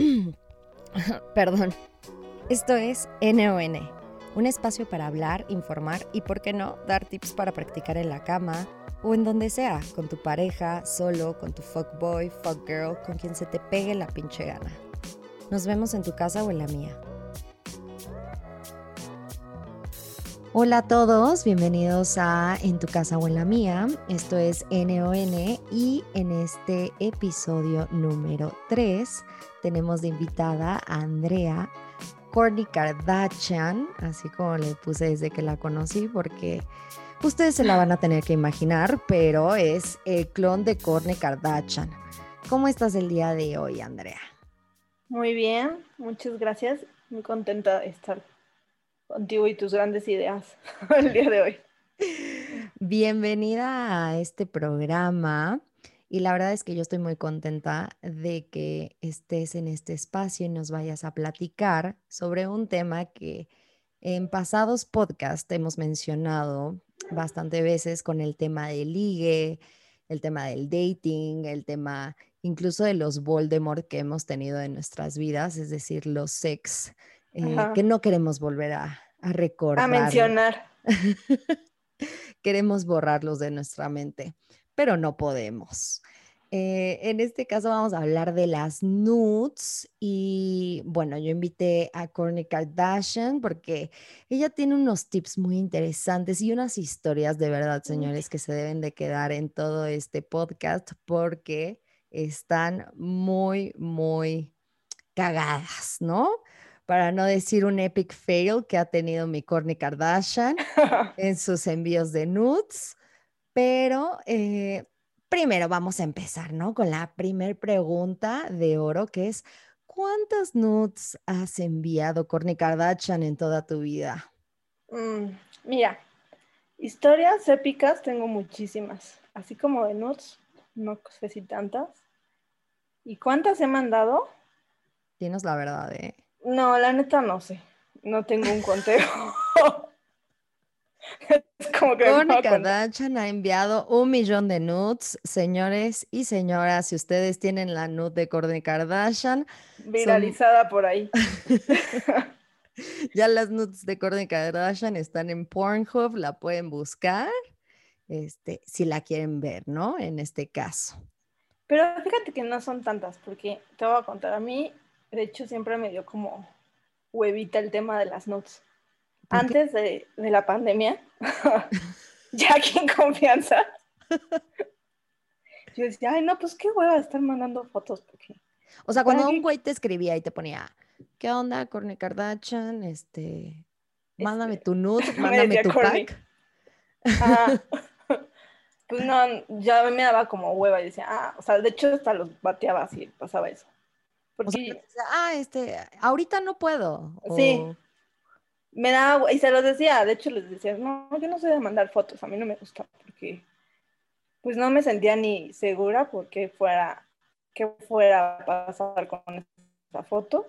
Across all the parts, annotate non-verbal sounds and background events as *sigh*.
*coughs* Perdón. Esto es NON, un espacio para hablar, informar y, por qué no, dar tips para practicar en la cama o en donde sea, con tu pareja, solo, con tu fuckboy, fuckgirl, con quien se te pegue la pinche gana. Nos vemos en tu casa o en la mía. Hola a todos, bienvenidos a En tu casa o en la mía. Esto es NON y en este episodio número 3 tenemos de invitada a Andrea Kourtney Kardashian, así como le puse desde que la conocí porque ustedes se la van a tener que imaginar, pero es el clon de Kourtney Kardashian. ¿Cómo estás el día de hoy, Andrea? Muy bien, muchas gracias. Muy contenta de estar contigo y tus grandes ideas *laughs* el día de hoy. Bienvenida a este programa. Y la verdad es que yo estoy muy contenta de que estés en este espacio y nos vayas a platicar sobre un tema que en pasados podcasts hemos mencionado bastante veces con el tema del ligue, el tema del dating, el tema incluso de los Voldemort que hemos tenido en nuestras vidas, es decir, los sex eh, que no queremos volver a, recordar. A mencionar. *laughs* queremos borrarlos de nuestra mente, pero no podemos. Eh, en este caso vamos a hablar de las nudes y bueno, yo invité a Kourtney Kardashian porque ella tiene unos tips muy interesantes y unas historias de verdad, señores, que se deben de quedar en todo este podcast porque están muy, muy cagadas, ¿no? Para no decir un epic fail que ha tenido mi Kourtney Kardashian *laughs* en sus envíos de nudes. Pero eh, primero vamos a empezar, ¿no? Con la primer pregunta de oro, que es, ¿cuántas nudes has enviado, Kourtney Kardashian, en toda tu vida? Mm, mira, historias épicas tengo muchísimas, así como de nudes, no sé si tantas. ¿Y cuántas he mandado? Tienes la verdad, ¿eh? No, la neta no sé. No tengo un conteo. *laughs* es como que Kardashian ha enviado un millón de nudes. Señores y señoras, si ustedes tienen la nude de Kourtney Kardashian. Viralizada por ahí. *laughs* ya las nudes de Kourtney Kardashian están en Pornhub, la pueden buscar. Este, si la quieren ver, ¿no? En este caso. Pero fíjate que no son tantas, porque te voy a contar, a mí de hecho, siempre me dio como huevita el tema de las notes. Antes de, la pandemia, *laughs* ya aquí en confianza, *laughs* yo decía, ay, no, pues qué hueva estar mandando fotos. Porque... O sea, cuando un güey te escribía y te ponía, ¿qué onda, Corny Kardashian? Este, mándame este, tu nude, *laughs* mándame tu pack. pues no, ya me daba como hueva y decía, ah, o sea, de hecho hasta los bateaba así, pasaba eso. Porque, ah, este, ahorita no puedo. Sí. Me da, y se los decía, de hecho les decía, no, yo no sé de mandar fotos, a mí no me gusta porque pues no me sentía ni segura porque fuera, que fuera a pasar con esa foto.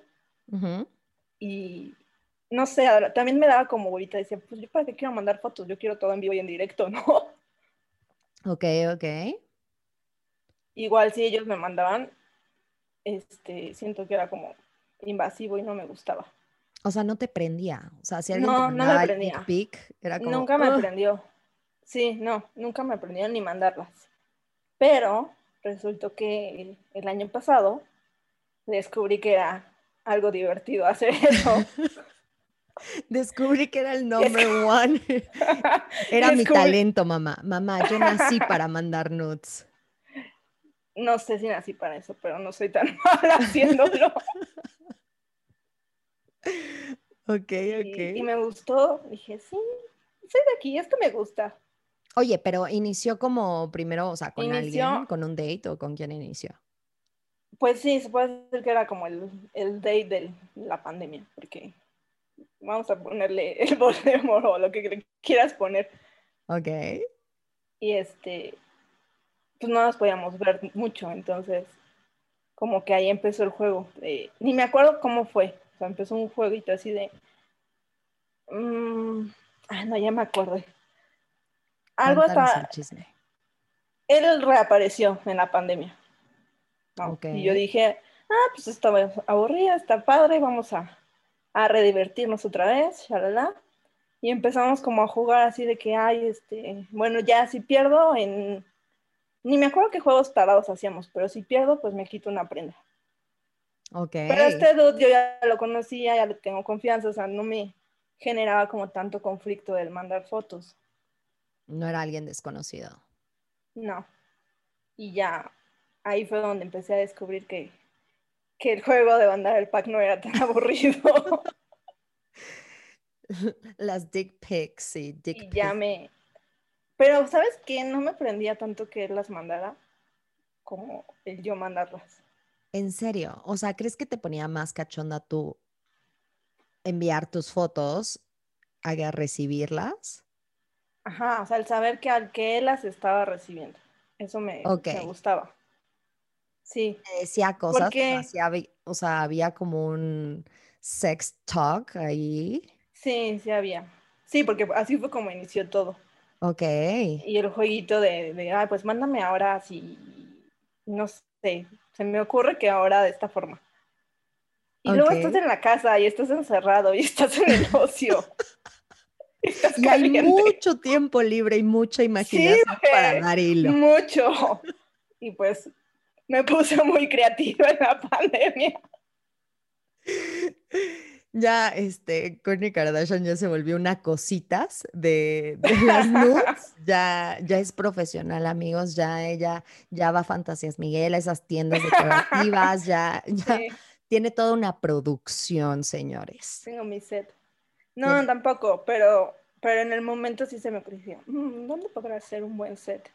Y no sé, también me daba como ahorita, decía, pues yo para qué quiero mandar fotos, yo quiero todo en vivo y en directo, *laughs* ¿no? Ok, ok. Igual si ellos me mandaban, este, siento que era como invasivo y no me gustaba. O sea, no te prendía. O sea, si alguien no, no me prendía. era como, nunca me prendió. Sí, no, nunca me prendió ni mandarlas. Pero resultó que el, año pasado descubrí que era algo divertido hacer eso. *laughs* Descubrí que era el number one. *laughs* Era mi talento, mamá. Mamá, yo nací para mandar nudes no sé si nací para eso, pero no soy tan *laughs* mala haciéndolo. ok, ok. Y, me gustó, dije, sí, soy de aquí, esto me gusta. Oye, pero inició como primero, o sea, con alguien, con un date o con quién inició? Pues sí, se puede decir que era como el, el date de la pandemia, porque vamos a ponerle el *laughs* Voldemort o lo que quieras poner. Ok. Y este, pues no nos podíamos ver mucho, entonces como que ahí empezó el juego. ni me acuerdo cómo fue, o sea, empezó un jueguito así de... Mm, ah, no, ya me acordé. Algo está... Él reapareció en la pandemia. Y yo dije, ah, pues está aburrida, está padre, vamos a, a redivertirnos otra vez, shalala. Y empezamos como a jugar así de que, ay, este, bueno, ya si pierdo en, ni me acuerdo qué juegos tarados hacíamos, pero si pierdo, pues me quito una prenda. Ok. Pero este dude yo ya lo conocía, ya le tengo confianza, o sea, no me generaba como tanto conflicto el mandar fotos. No era alguien desconocido. No. Y ya ahí fue donde empecé a descubrir que, que el juego de mandar el pack no era tan *laughs* aburrido. Las dick pics, sí, dick y ya me... Pero, ¿sabes qué? No me prendía tanto que él las mandara como el yo mandarlas. ¿En serio? O sea, ¿crees que te ponía más cachonda tú enviar tus fotos a recibirlas? Ajá, o sea, el saber que al que él las estaba recibiendo. Eso me, me gustaba. Sí. decía cosas, o sea, había como un sex talk ahí. Sí, sí había. Sí, porque así fue como inició todo. Ok. Y el jueguito de, de ah, pues mándame ahora así, no sé, se me ocurre que ahora de esta forma. Y luego estás en la casa y estás encerrado y *laughs* estás en el ocio. *laughs* y hay mucho tiempo libre y mucha imaginación para dar hilo. Mucho. Y pues me puse muy creativa en la *laughs* pandemia. Ya, este, Kourtney Kardashian ya se volvió una cositas de, las nudes. *laughs* ya, ya es profesional, amigos. Ya ella ya va a Fantasías Miguel, a esas tiendas decorativas, ya, *laughs* ya tiene toda una producción, señores. Tengo mi set. No, tampoco, pero, pero en el momento sí se me ocurrió, mm, ¿dónde podrá ser un buen set?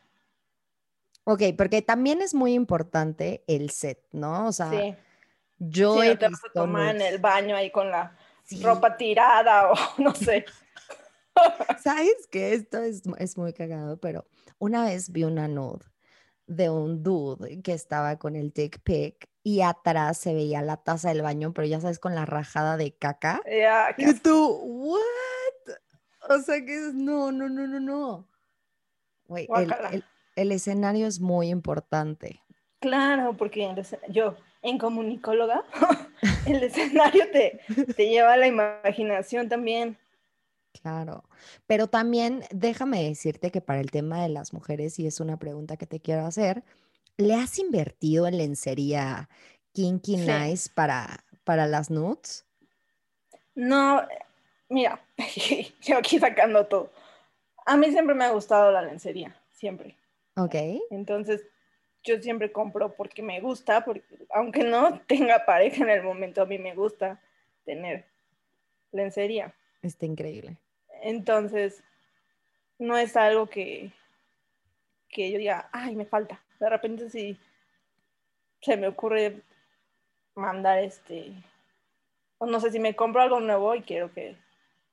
Ok, porque también es muy importante el set, ¿no? O sea, yo sí, no te vas a tomar en el baño ahí con la ropa tirada *laughs* o no sé. ¿Sabes que Esto es, es, muy cagado, pero una vez vi una nude de un dude que estaba con el dick pic y atrás se veía la taza del baño, pero ya sabes, con la rajada de caca. y tú, ¿what? O sea que es, no, no, no, no, no. Güey, el, el, escenario es muy importante. Claro, porque yo, en comunicóloga, *laughs* el escenario te, te lleva a la imaginación también. Claro, pero también déjame decirte que para el tema de las mujeres, y es una pregunta que te quiero hacer, ¿le has invertido en lencería kinky nice para, para las nudes? No, mira, *laughs* yo aquí sacando todo. A mí siempre me ha gustado la lencería, siempre. Ok. Entonces, yo siempre compro porque me gusta, porque aunque no tenga pareja en el momento, a mí me gusta tener lencería. Está increíble. Entonces, no es algo que, que yo diga, ay, me falta. De repente si se me ocurre mandar este, o no sé si me compro algo nuevo y quiero que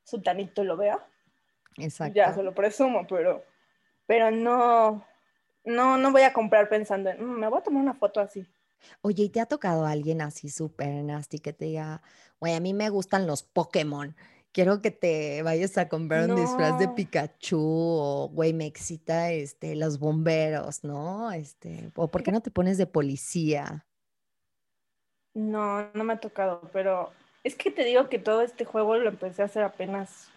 Sultanito lo vea. Exacto. Ya se lo presumo, pero, pero no, no, no voy a comprar pensando en, mm, me voy a tomar una foto así. Oye, ¿y te ha tocado alguien así súper nasty que te diga, güey, a mí me gustan los Pokémon? Quiero que te vayas a comprar un disfraz de Pikachu o, güey, me excita este, los bomberos, ¿no? Este, o ¿por qué no te pones de policía? No, no me ha tocado, pero es que te digo que todo este juego lo empecé a hacer apenas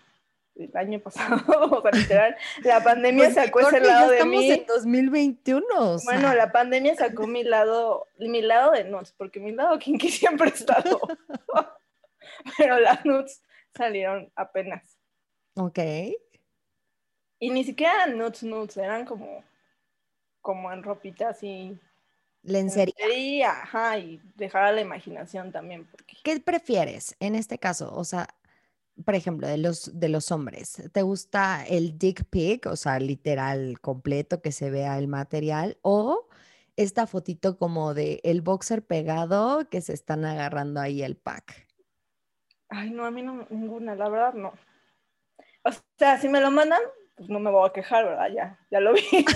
el año pasado, *laughs* o sea, literal, la pandemia pues sacó ese lado de mí. Estamos en 2021. Bueno, la pandemia sacó mi lado, mi lado de nuts, porque mi lado kinky *laughs* siempre ha estado. *laughs* Pero las nuts salieron apenas. Ok. Y ni siquiera eran nuts nuts, eran como, como en ropita así. Lencería. Ajá, y dejar a la imaginación también. Porque... ¿Qué prefieres en este caso? O sea, por ejemplo, de los, de los hombres, ¿te gusta el dick pic, o sea, literal completo, que se vea el material, o esta fotito como de el boxer pegado que se están agarrando ahí el pack? Ay, no, a mí no, ninguna, la verdad no. O sea, si me lo mandan, pues no me voy a quejar, ¿verdad? Ya, ya lo vi. *laughs*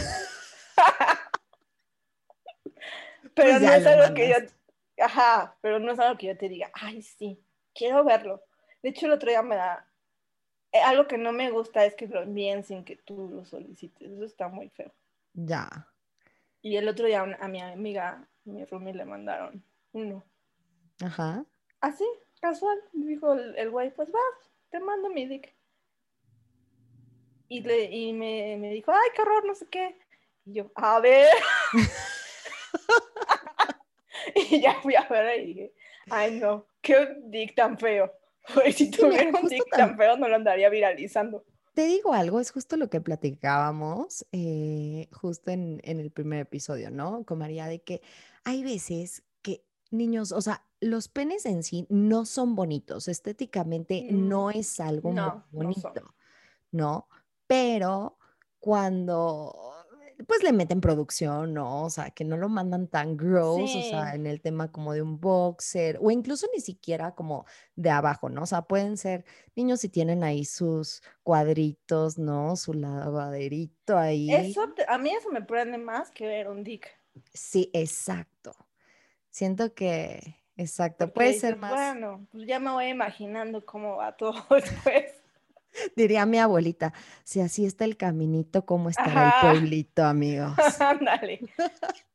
pero pues no es algo que yo, ajá, pero no es algo que yo te diga, ay, sí, quiero verlo. De hecho, el otro día me da, eh, algo que no me gusta es que lo envíen sin que tú lo solicites, eso está muy feo. Ya. Y el otro día a mi amiga, mi Rumi, le mandaron uno. Ajá. Así, casual. Dijo el, el güey, pues va, te mando mi dick. Y, le, y me, me dijo, ay, qué horror, no sé qué. Y yo, a ver. *laughs* *laughs* y ya fui a ver y dije, ay, no, qué dick tan feo. *laughs* Pues si tuviera un tan- tan feo, no lo andaría viralizando. Te digo algo, es justo lo que platicábamos eh, justo en, en el primer episodio, ¿no? Con María, de que hay veces que niños, o sea, los penes en sí no son bonitos, estéticamente Mm, no es algo muy no, bonito. ¿no? Pero cuando, pues le meten producción, ¿no? O sea, que no lo mandan tan gross, o sea, en el tema como de un boxer, o incluso ni siquiera como de abajo, ¿no? O sea, pueden ser niños si tienen ahí sus cuadritos, ¿no? Su lavaderito ahí. Eso, a mí eso me prende más que ver un dick. Sí, exacto. Siento que, exacto, Porque puede ser más, bueno, pues ya me voy imaginando cómo va todo *laughs* después. *laughs* diría mi abuelita, si así está el caminito, ¿cómo estará el pueblito, *laughs* amigos? Ándale. *laughs*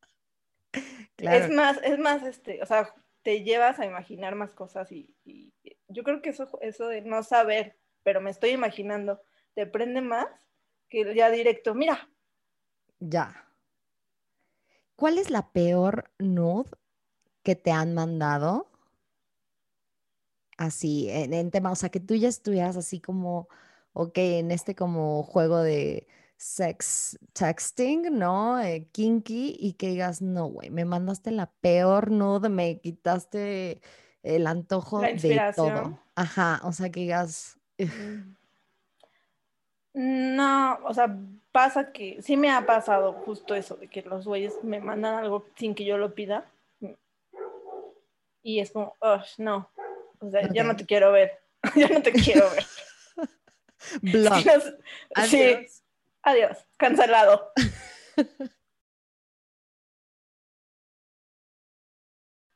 Claro. Es más, es más, este, o sea, te llevas a imaginar más cosas y, y yo creo que eso, eso de no saber, pero me estoy imaginando, te prende más que ya directo, mira, Ya. ¿Cuál es la peor nude que te han mandado? Así, en, en tema, o sea, que tú ya estuvieras así como, ok, en este como juego de sex texting, ¿no? Eh, kinky, y que digas, no, güey, me mandaste la peor nude, me quitaste el antojo de todo. Ajá, o sea, que digas, "Ugh, No, o sea, pasa que sí me ha pasado justo eso, de que los güeyes me mandan algo sin que yo lo pida. Y es como, "Ugh, no, o sea, *laughs* ya no te quiero ver, ya no te quiero ver. block, Sí, adiós. adiós, cancelado. *laughs*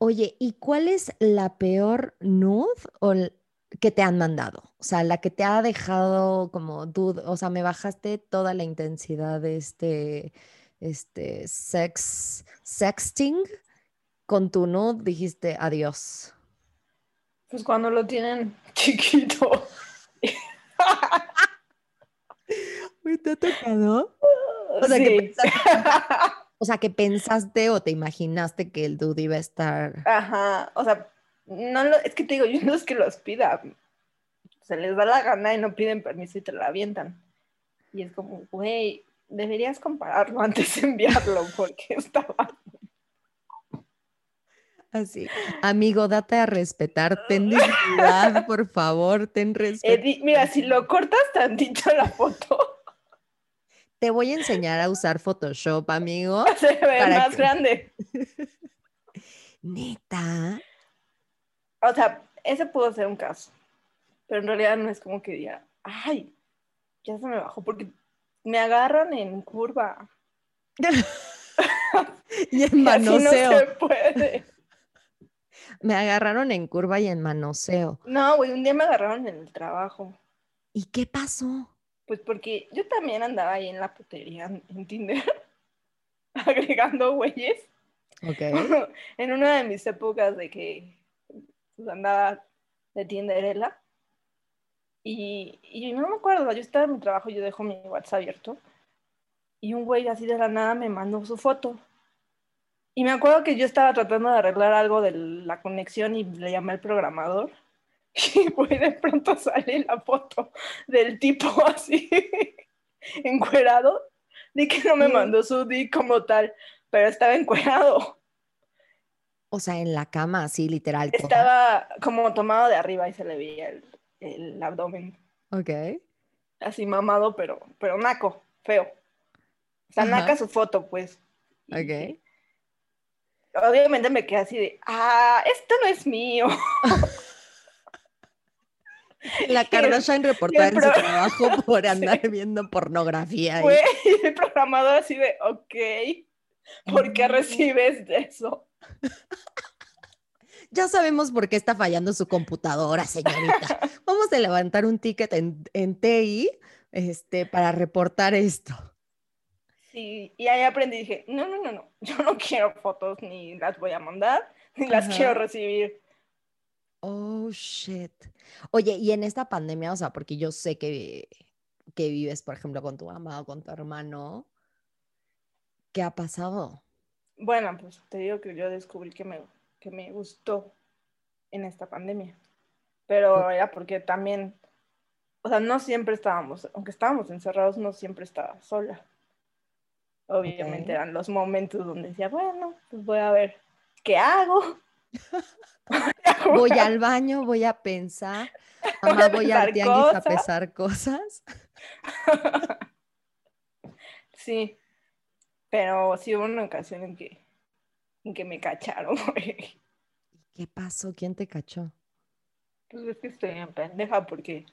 Oye, ¿y cuál es la peor nude o que te han mandado? O sea, la que te ha dejado como duda, o sea, me bajaste toda la intensidad de este, este sex, sexting con tu nude, dijiste adiós. Pues cuando lo tienen *laughs* chiquito. ¿te ha tocado? O sea, que pensaste, o sea, que pensaste o te imaginaste que el dude iba a estar. Ajá, o sea, no lo, es que te digo, yo no es que los pida, se les da la gana y no piden permiso y te la avientan. Y es como, güey, deberías compararlo antes de enviarlo porque *laughs* estaba... Así, amigo, date a respetar, ten dignidad, *laughs* por favor, ten respeto. Mira, si lo cortas tantito la foto, Te voy a enseñar a usar Photoshop, amigo. *laughs* se ve ¿Para más grande. Neta. O sea, ese pudo ser un caso, pero en realidad no es como que diga, ay, ya se me bajó porque me agarran en curva. *laughs* Y en Y así no manoseo. se puede. Me agarraron en curva y en manoseo. No, güey, un día me agarraron en el trabajo. ¿Y qué pasó? Pues porque yo también andaba ahí en la putería en Tinder, *laughs* agregando güeyes. Ok. *laughs* en una de mis épocas de que pues, andaba de Tinderella. Y, y no me acuerdo, yo estaba en mi trabajo, yo dejo mi WhatsApp abierto. Y un güey así de la nada me mandó su foto. Y me acuerdo que yo estaba tratando de arreglar algo de la conexión y le llamé al programador. *laughs* Y de pronto sale la foto del tipo *laughs* así, encuerado, de que no me mandó su dick como tal, pero estaba encuerado. O sea, en la cama, así, literal. Estaba como tomado de arriba y se le veía el, el abdomen Ok. así mamado, pero, pero naco, feo. O sea, Ajá. naca su foto, pues. Ok. Obviamente me quedé así de, ah, esto no es mío. *laughs* La Kardashian reportada en su trabajo *laughs* por andar viendo pornografía. Fue *laughs* el programador así de, ok, ¿por qué recibes de eso? Ya sabemos por qué está fallando su computadora, señorita. Vamos a levantar un ticket en, en TI este, para reportar esto. Sí, y ahí aprendí y dije, no, no, no, no, *laughs* yo no quiero fotos ni las voy a mandar, *laughs* ni las Ajá. quiero recibir. Oh, shit. Oye, y en esta pandemia, o sea, porque yo sé que, que vives, por ejemplo, con tu mamá o con tu hermano, ¿qué ha pasado? Bueno, pues te digo que yo descubrí que me, que me gustó en esta pandemia. Pero era porque también, o sea, no siempre estábamos, aunque estábamos encerrados, no siempre estaba sola. Obviamente eran los momentos donde decía, bueno, pues voy a ver qué hago. *laughs* Voy al baño, voy a pensar. *laughs* Mamá, voy al tianguis a pesar cosas. *laughs* Sí, pero sí hubo una ocasión en que, en que me cacharon, güey. ¿Qué pasó? ¿Quién te cachó? Pues es que estoy en pendeja porque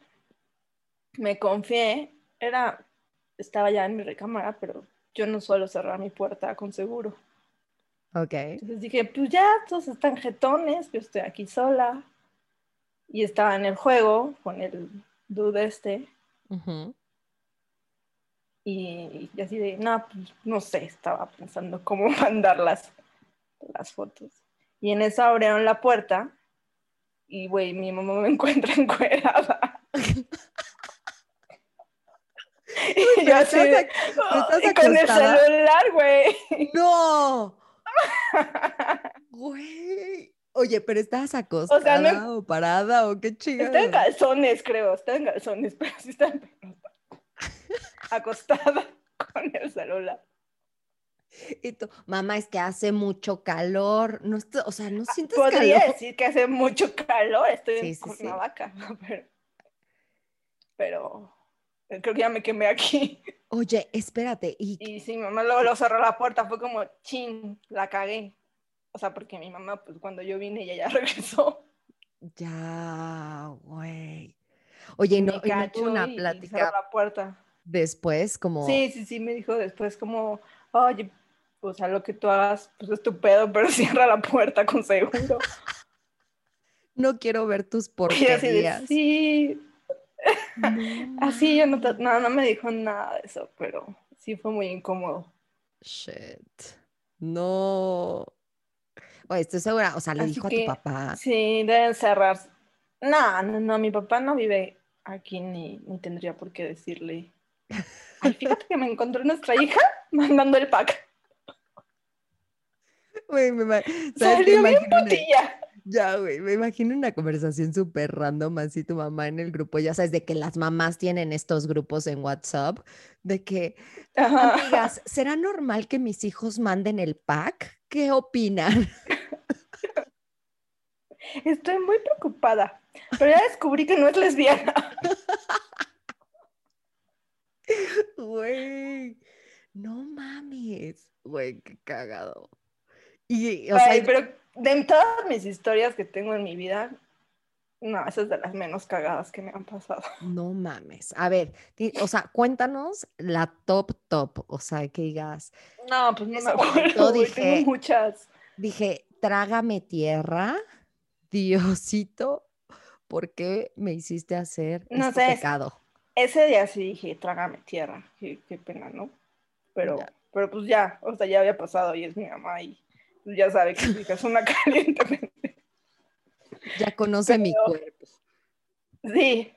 me confié, era, estaba ya en mi recámara, pero yo no suelo cerrar mi puerta con seguro. Ok. Entonces dije, pues ya, todos están jetones, yo estoy aquí sola. Y estaba en el juego con el dude este. Ujú. Y, y así de, no, pues no sé, estaba pensando cómo *laughs* mandar las, las fotos. Y en eso abrieron la puerta y, güey, mi mamá me *laughs* encuentra encuerada. *laughs* y pero yo así *laughs* estás con el celular, güey. ¡No! *laughs* Güey. Oye, pero ¿estás acostada sea, no- o parada o qué Está en chingada? calzones, creo, está en calzones, *laughs* pero sí está en acostada con el celular. Y tú, mamá, es que hace mucho calor. No o sea, no sientes Ah, Podría calor. decir que hace mucho calor, estoy Sí, en sí, sí. Cuernavaca, ¿no? pero, pero creo que ya me quemé aquí. *laughs* Oye, espérate. ¿Y Y sí, mi mamá luego lo cerró la puerta, fue como, chin, la cagué. O sea, porque mi mamá, pues cuando yo vine, ella ya *laughs* regresó. ya, güey? Oye, ¿y no, y no tuvo una y- y cerró plática la puerta. después como... Sí, sí, sí, me dijo después como, oye, o sea, lo que tú hagas, pues es tu pedo, *laughs* pero cierra la puerta con seguro. No quiero ver tus Y yo así de, porquerías. sí, No así yo no, no, no me dijo nada de eso, pero sí fue muy incómodo. Shit. No. Oye, estoy segura. O sea, le Así dijo a que, tu papá. Sí, deben cerrar. No, no, no, mi papá no vive aquí ni, ni tendría por qué decirle. Ay, fíjate que me encontró nuestra hija mandando el pack. Salió bien putilla. Ya, güey, me imagino una conversación súper random así tu mamá en el grupo, ya sabes, de que las mamás tienen estos grupos en WhatsApp, de que, Ajá. amigas, ¿será normal que mis hijos manden el pack? ¿Qué opinan? *laughs* Estoy muy preocupada, pero ya descubrí que no es lesbiana. *laughs* Güey, no mames, güey, qué cagado. Y, o sea, Ay, pero de todas mis historias que tengo en mi vida, no, esa es de las menos cagadas que me han pasado. *laughs* no mames. A ver, ti- o sea, cuéntanos la top top, o sea, que digas, No, pues no me acuerdo, dije- tengo muchas. dije, trágame tierra, Diosito, ¿por qué me hiciste hacer No este sé, pecado? Ese día sí dije, trágame tierra, qué, qué pena, ¿no? Pero, Ya. pero pues ya, o sea, ya había pasado y es mi mamá y ya sabe que su hija es una *laughs* caliente. *laughs* Ya conoce mi cuerpo. Sí,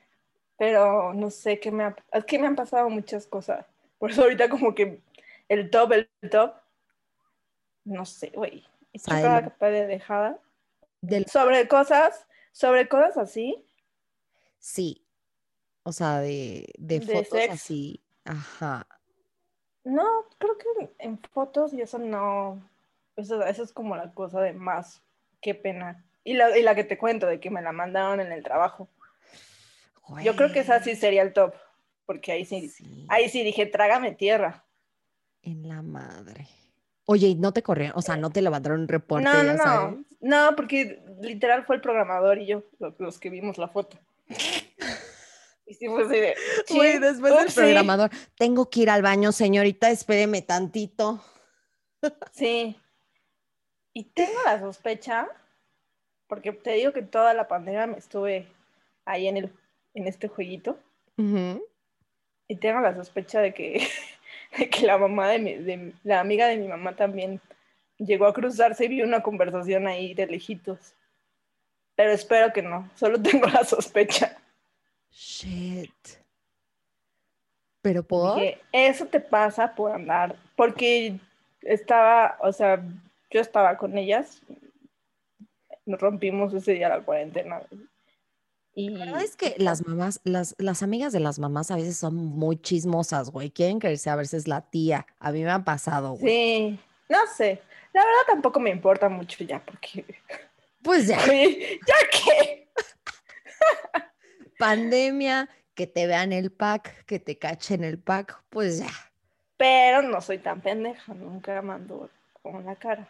pero no sé qué me ha, es que me han pasado muchas cosas. Por eso ahorita como que el top, el top, no sé, güey. He hecho Ay, cada lo- capa de dejada. Del- Sobre cosas, sobre cosas así, sí, o sea, de, de De fotos sex. así, ajá. no, creo que en fotos y eso no, eso, eso es como la cosa de más, qué pena. Y la, y la que te cuento, de que me la mandaron en el trabajo. Yo creo que esa sí sería el top, porque ahí sí, sí, ahí sí dije, trágame tierra. en la madre. Oye, ¿y no te corrieron? O sea, no te levantaron un reporte, No, no, no, no, porque literal fue el programador y yo lo- los, que vimos la foto. *laughs* Y sí fue así de, Güey, "Chin, después del upsi". programador, tengo que ir al baño, señorita, espéreme tantito. Sí. Y tengo la sospecha, porque te digo que toda la pandemia me estuve ahí en, el, en este jueguito, Ujú. y tengo la sospecha de que, *laughs* de que la mamá de mi, de la amiga de mi mamá también llegó a cruzarse y vio una conversación ahí de lejitos. Pero espero que no, solo *laughs* tengo la sospecha. Shit. Pero por. Dije, eso te pasa por andar, porque estaba, o sea, yo estaba con ellas, nos rompimos ese día la cuarentena. Y La verdad es que las mamás, las, las amigas de las mamás a veces son muy chismosas, güey. Quieren creerse a veces la tía. A mí me ha pasado, güey. sí, no sé, la verdad tampoco me importa mucho ya, porque, *laughs* Pues ya, oye, *laughs* ¿ya qué? *laughs* pandemia, que te vean el pack, que te cachen el pack, pues ya. Pero no soy tan pendeja, nunca mando con la cara.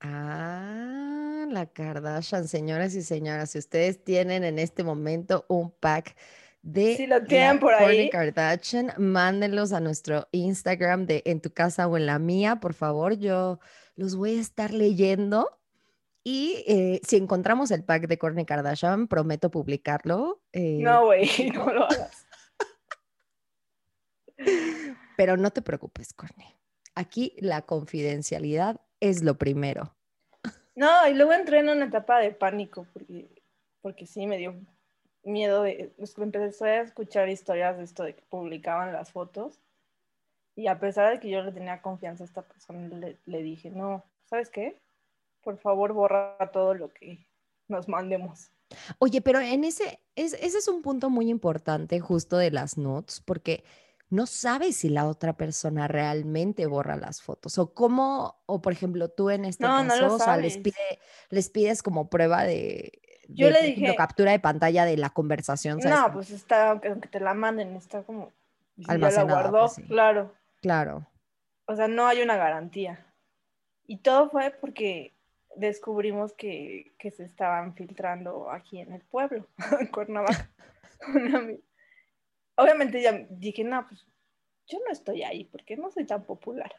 Ah, la Kardashian, señoras y señoras, si ustedes tienen en este momento un pack de Si lo tienen por ahí. Kardashian, mándenlos a nuestro Instagram de en tu casa o en la mía, por favor, yo los voy a estar leyendo. Y eh, si encontramos el pack de Kourtney Kardashian, prometo publicarlo. eh, No, güey, *laughs* no *laughs* lo hagas. pero no te preocupes, Kourtney. Aquí la confidencialidad es lo primero. No, y luego entré en una etapa de pánico porque, porque sí me dio miedo de pues, empecé a escuchar historias de esto de que publicaban las fotos. Y a pesar de que yo le tenía confianza a esta persona le, le dije no sabes qué por favor borra todo lo que nos mandemos Oye, pero en ese, es, ese es un punto muy importante justo de las notes, porque no sabes si la otra persona realmente borra las fotos o cómo, o por ejemplo, tú en este No, caso, lo o sea, les, pide, les pides como prueba de, Yo de, le ejemplo, dije- captura de pantalla de la conversación, ¿sabes? no pues está aunque aunque te la manden está como si ya la Almacenada, guardó pues, sí. claro Claro. o sea no hay una garantía y todo fue porque descubrimos que, que se estaban filtrando aquí en el pueblo, *laughs* en Cuernavaca. *laughs* Una Obviamente ya dije, no, pues yo no estoy ahí porque no soy tan popular.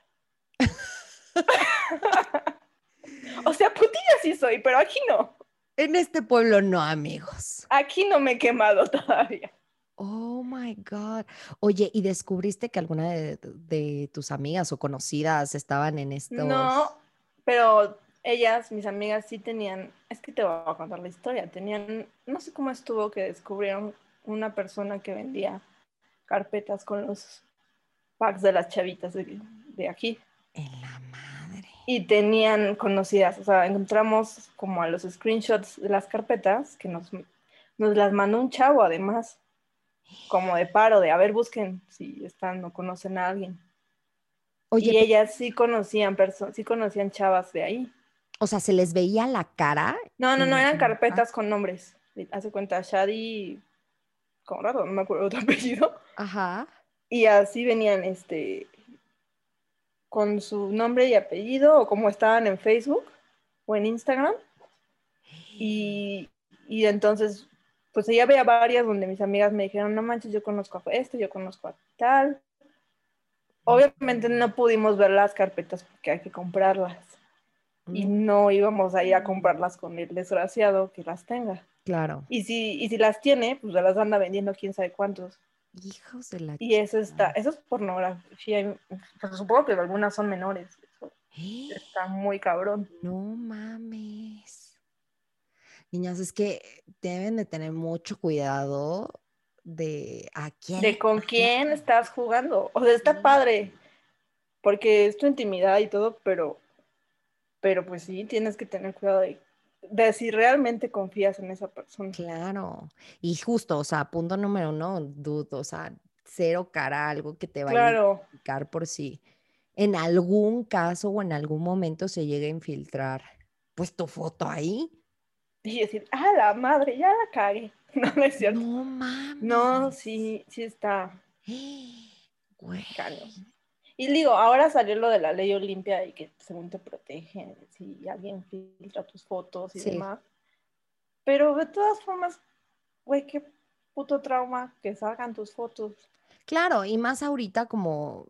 *laughs* o sea, putilla sí soy, pero aquí no. En este pueblo no, amigos. Aquí no me he quemado todavía. Oh my God. Oye, ¿y descubriste que alguna de, de tus amigas o conocidas estaban en estos? No, pero ellas, mis amigas, sí tenían, es que te voy a contar la historia, tenían, no sé cómo estuvo que descubrieron una persona que vendía carpetas con los packs de las chavitas de, de aquí En la madre. y tenían conocidas, o sea, encontramos como a los screenshots de las carpetas que nos, nos las mandó un chavo además, como de paro, de a ver, busquen si están o conocen a alguien. Oye, y ellas sí conocían personas, sí conocían chavas de ahí. o sea, ¿se les veía la cara? No, no, no, eran carpetas con nombres. Hace cuenta, Shadi, como raro, no me acuerdo tu *laughs* apellido. Ajá. Y así venían, este, con su nombre y apellido, o como estaban en Facebook o en Instagram. Y, y entonces, pues ella veía varias donde mis amigas me dijeron, no manches, yo conozco a este, yo conozco a tal. Obviamente no pudimos ver las carpetas porque hay que comprarlas. Y Mm, no íbamos a ir a comprarlas con el desgraciado que las tenga. Claro. Y si, y si las tiene, pues las anda vendiendo quién sabe cuántos. Hijos de la... Y eso está, eso es pornografía. pues, supongo que algunas son menores. Eso ¡Eh! está muy cabrón. No mames. Niñas, es que deben de tener mucho cuidado de a quién. De con quién estás jugando. O sea, está padre. Porque es tu intimidad y todo, pero, pero pues sí, tienes que tener cuidado de, de si realmente confías en esa persona. Claro. Y justo, o sea, punto número uno, dudo, o sea, cero cara, algo que te vaya Claro. a identificar por si en algún caso o en algún momento se llegue a infiltrar, pues tu foto ahí. Y decir, ah, la madre, ya la cagué. *laughs* No, no es cierto. No mames. No, sí, sí está. *gasps* Güey. Y digo, ahora salió lo de la ley Olimpia y que según te protege si alguien filtra tus fotos y Sí. demás. Pero de todas formas, güey, qué puto trauma que salgan tus fotos. Claro, y más ahorita como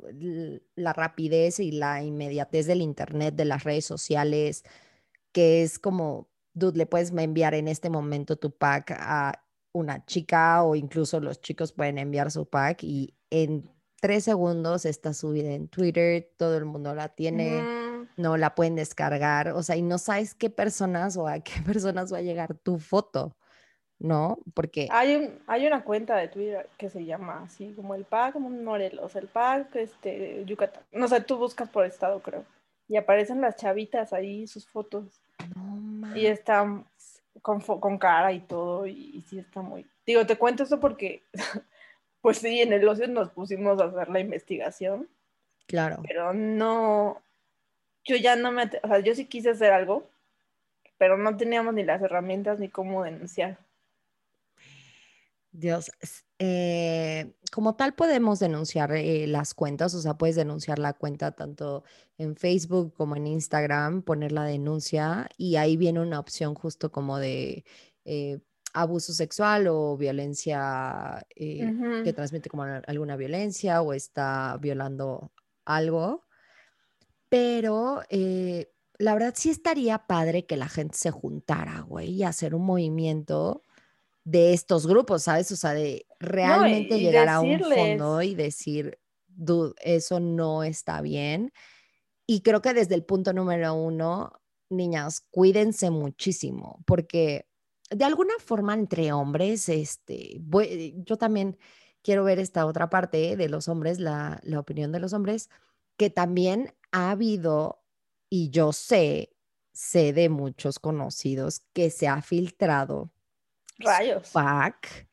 la rapidez y la inmediatez del internet, de las redes sociales, que es como, dude, le puedes enviar en este momento tu pack a una chica o incluso los chicos pueden enviar su pack y en tres segundos está subida en Twitter, todo el mundo la tiene, Mm, no la pueden descargar, o sea, y no sabes qué personas o a qué *laughs* personas va a llegar tu foto, ¿no? Porque... Hay, un, hay una cuenta de Twitter que se llama así, como el PAC Morelos, el PAC este, Yucatán. No sé, tú buscas por estado, creo. Y aparecen las chavitas ahí, sus fotos. No, y están con, con, cara y todo, y, y sí está muy... Digo, te cuento esto porque, *laughs* pues sí, en el ocio nos pusimos a hacer la investigación. Claro. Pero no, yo ya no me, o sea, yo sí quise hacer algo, pero no teníamos ni las herramientas ni cómo denunciar. Dios, eh, como tal podemos denunciar eh, las cuentas, o sea, puedes denunciar la cuenta tanto en Facebook como en Instagram, poner la denuncia y ahí viene una opción justo como de eh, abuso sexual o violencia que transmite como alguna violencia o está violando algo. Pero la verdad sí estaría padre que la gente se juntara, güey, y hacer un movimiento de estos grupos, ¿sabes? O sea, de realmente llegar a un fondo y decir, dude, eso no está bien. Y creo que desde el punto número uno, niñas, cuídense muchísimo, porque de alguna forma entre hombres, este, yo también quiero ver esta otra parte de los hombres, la, la opinión de los hombres, que también ha habido, y yo sé, sé de muchos conocidos que se ha filtrado Rayos. Pack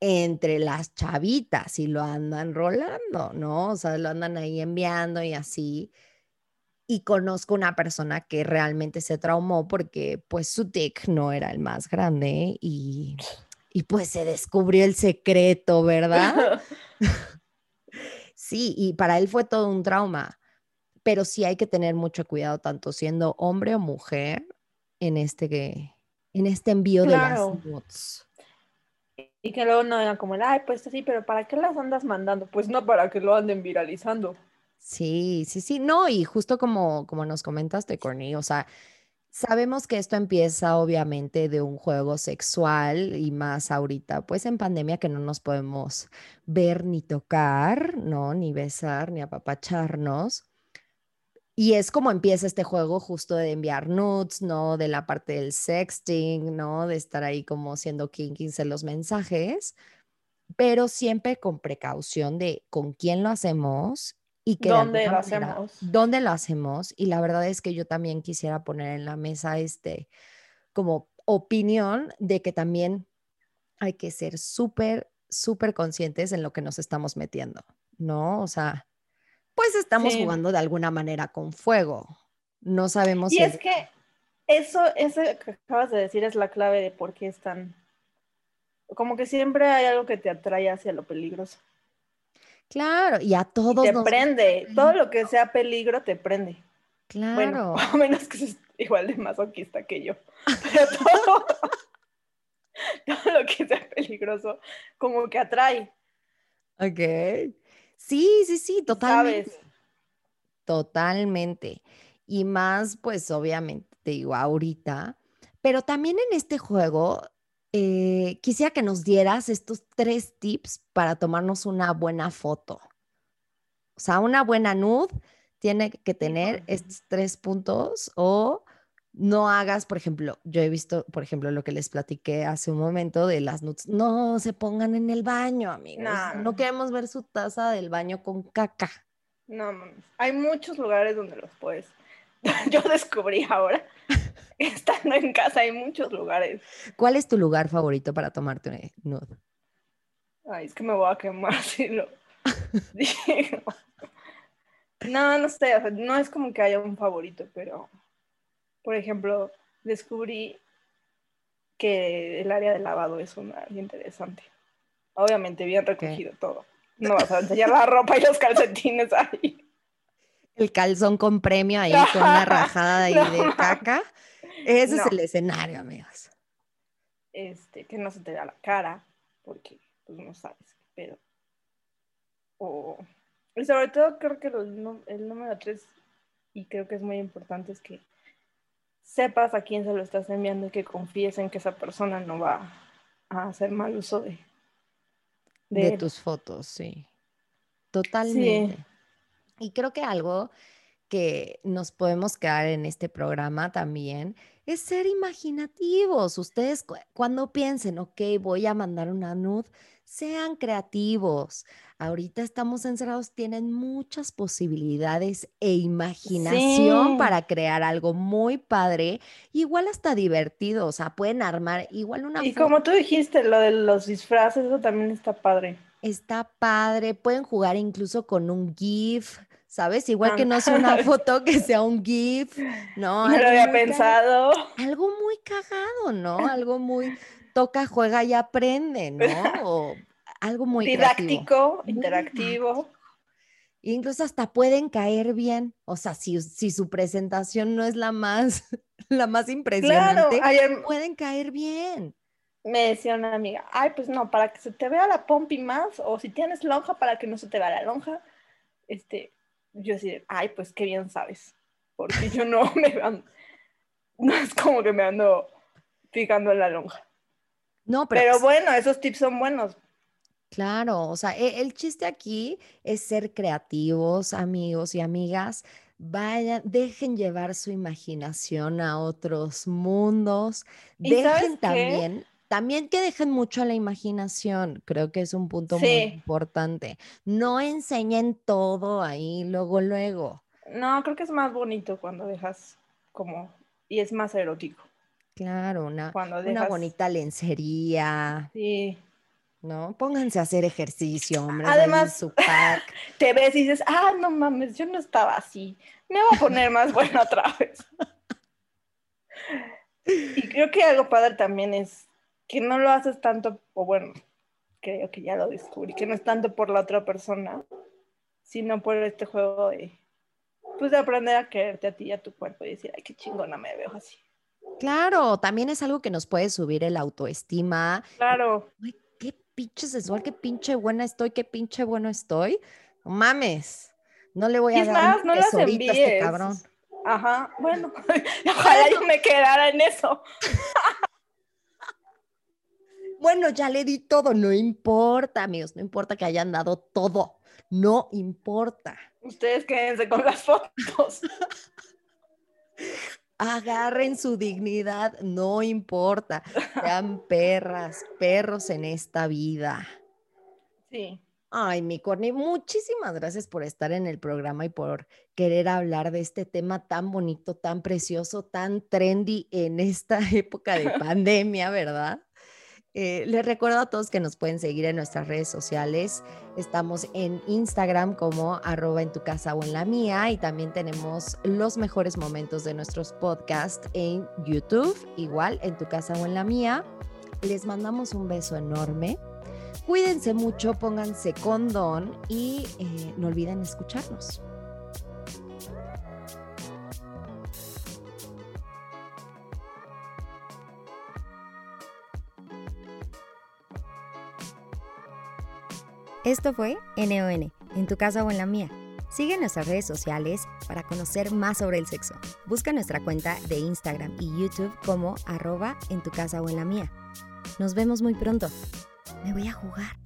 entre las chavitas y lo andan rolando, ¿no? O sea, lo andan ahí enviando y así. Y conozco una persona que realmente se traumó porque pues su tic no era el más grande y, y pues se descubrió el secreto, ¿verdad? *laughs* *laughs* sí, y para él fue todo un trauma, pero sí hay que tener mucho cuidado tanto siendo hombre o mujer en este que en este envío de las bots. Y que luego no digan como, ay, pues sí, pero ¿para qué las andas mandando? Pues no para que lo anden viralizando. Sí, sí, sí, no, y justo como, como nos comentaste, Corny, o sea, sabemos que esto empieza obviamente de un juego sexual y más ahorita, pues en pandemia que no nos podemos ver ni tocar, ¿no? Ni besar, ni apapacharnos. Y es como empieza este juego justo de enviar nudes, ¿no? De la parte del sexting, ¿no? De estar ahí como siendo kinky en los mensajes, pero siempre con precaución de con quién lo hacemos y que dónde lo hacemos. Dónde lo hacemos. Y la verdad es que yo también quisiera poner en la mesa este como opinión de que también hay que ser súper, súper conscientes en lo que nos estamos metiendo, ¿no? O sea, pues estamos jugando de alguna manera con fuego. No sabemos. Y es que eso, eso que acabas de decir es la clave de por qué están. Como que siempre hay algo que te atrae hacia lo peligroso. Claro, y a todos. te prende. Todo lo que sea peligro te prende. Claro. Bueno, *laughs* a menos que seas igual de masoquista que yo. *laughs* Pero todo, *laughs* todo lo que sea peligroso, como que atrae. Ok. Sí, sí, sí, totalmente. Totalmente. Y más, pues obviamente, te digo, ahorita, pero también en este juego, eh, quisiera que nos dieras estos tres tips para tomarnos una buena foto. O sea, una buena nude tiene que tener estos tres puntos o no hagas, por ejemplo, yo he visto, por ejemplo, lo que les platiqué hace un momento de las nudes, no se pongan en el baño, amigos. No, queremos ver su taza del baño con caca. No, hay muchos lugares donde los puedes. *laughs* Yo descubrí ahora, *laughs* estando en casa, hay muchos lugares. ¿Cuál es tu lugar favorito para tomarte un nude? Ay, es que me voy a quemar *laughs* si lo digo. No, no sé, no es como que haya un favorito, pero por ejemplo, descubrí que el área de lavado es un área interesante. Obviamente bien recogido todo. No vas a enseñar la ropa y los calcetines ahí. El calzón con premio ahí con una *laughs* rajada ahí de caca. Ese es el escenario, amigos. Este, que no se te da la cara, porque pues no sabes, pero. O, y sobre todo creo que el número tres, y creo que es muy importante, es que sepas a quién se lo estás enviando y que confíes en que esa persona no va a hacer mal uso de, de, tus fotos, sí. Totalmente. Y creo que algo que nos podemos quedar en este programa también es ser imaginativos. Ustedes cuando piensen, ok, voy a mandar una nud, sean creativos. Ahorita estamos encerrados, tienen muchas posibilidades e imaginación para crear algo muy padre, igual hasta divertido, o sea, pueden armar igual una... Y como tú dijiste, lo de los disfraces, eso también está padre. Está padre, pueden jugar incluso con un GIF, ¿sabes? Igual que no sea una foto, que sea un *laughs* GIF, ¿no? No lo había pensado. algo muy cagado, ¿no? *laughs* Algo muy toca, juega y aprende, ¿no? *laughs* O algo muy didáctico, interactivo. Incluso hasta pueden caer bien. O sea, si, si su presentación no es la más, la más impresionante, pueden caer bien. Me decía una amiga, ay, pues no, para que se te vea la pompi más, o si tienes lonja, para que no se te vea la lonja. Este, yo decía, ay, pues qué bien sabes, porque yo no *laughs* me ando, no es como que me ando fijando en la lonja. No, pero, pero bueno, esos tips son buenos. Claro, o sea, e, el, chiste aquí es ser creativos, amigos y amigas. Vayan, dejen llevar su imaginación a otros mundos. Dejen también, también que dejen mucho a la imaginación. Creo que es un punto muy importante. No enseñen todo ahí luego, luego. No, creo que es más bonito cuando dejas como, y es más erótico. Claro, una, una bonita lencería. Sí. ¿no? Pónganse a hacer ejercicio, hombre. Además, *laughs* te ves y dices, ah, no mames, yo no estaba así. Me voy a poner más buena otra vez. *laughs* y creo que algo padre también es que no lo haces tanto, o bueno, creo que ya lo descubrí, que no es tanto por la otra persona, sino por este juego de, pues de aprender a quererte a ti y a tu cuerpo y decir, ay, qué chingona me veo así. Claro, también es algo que nos puede subir el autoestima. Claro pinche sensual, qué pinche buena estoy, qué pinche bueno estoy. No mames, no le voy a dar no las a este cabrón. Ajá, bueno, *laughs* ojalá yo me quedara en eso. *laughs* bueno, ya le di todo, no importa, amigos, no importa que hayan dado todo, no importa. Ustedes quédense con las fotos. *laughs* agarren su dignidad, no importa, sean *laughs* perras, perros en esta vida. Sí. Ay, mi Corny, muchísimas gracias por estar en el programa y por querer hablar de este tema tan bonito, tan precioso, tan trendy en esta *laughs* época de pandemia, ¿verdad? Eh, les recuerdo a todos que nos pueden seguir en nuestras redes sociales. Estamos en Instagram como arroba en tu casa o en la mía y también tenemos los mejores momentos de nuestros podcasts en YouTube, igual en tu casa o en la mía. Les mandamos un beso enorme. Cuídense mucho, pónganse condón y eh, no olviden escucharnos. Esto fue NON, en tu casa o en la mía. Sigue nuestras redes sociales para conocer más sobre el sexo. Busca nuestra cuenta de Instagram y YouTube como arroba en tu casa o en la mía. Nos vemos muy pronto. Me voy a jugar.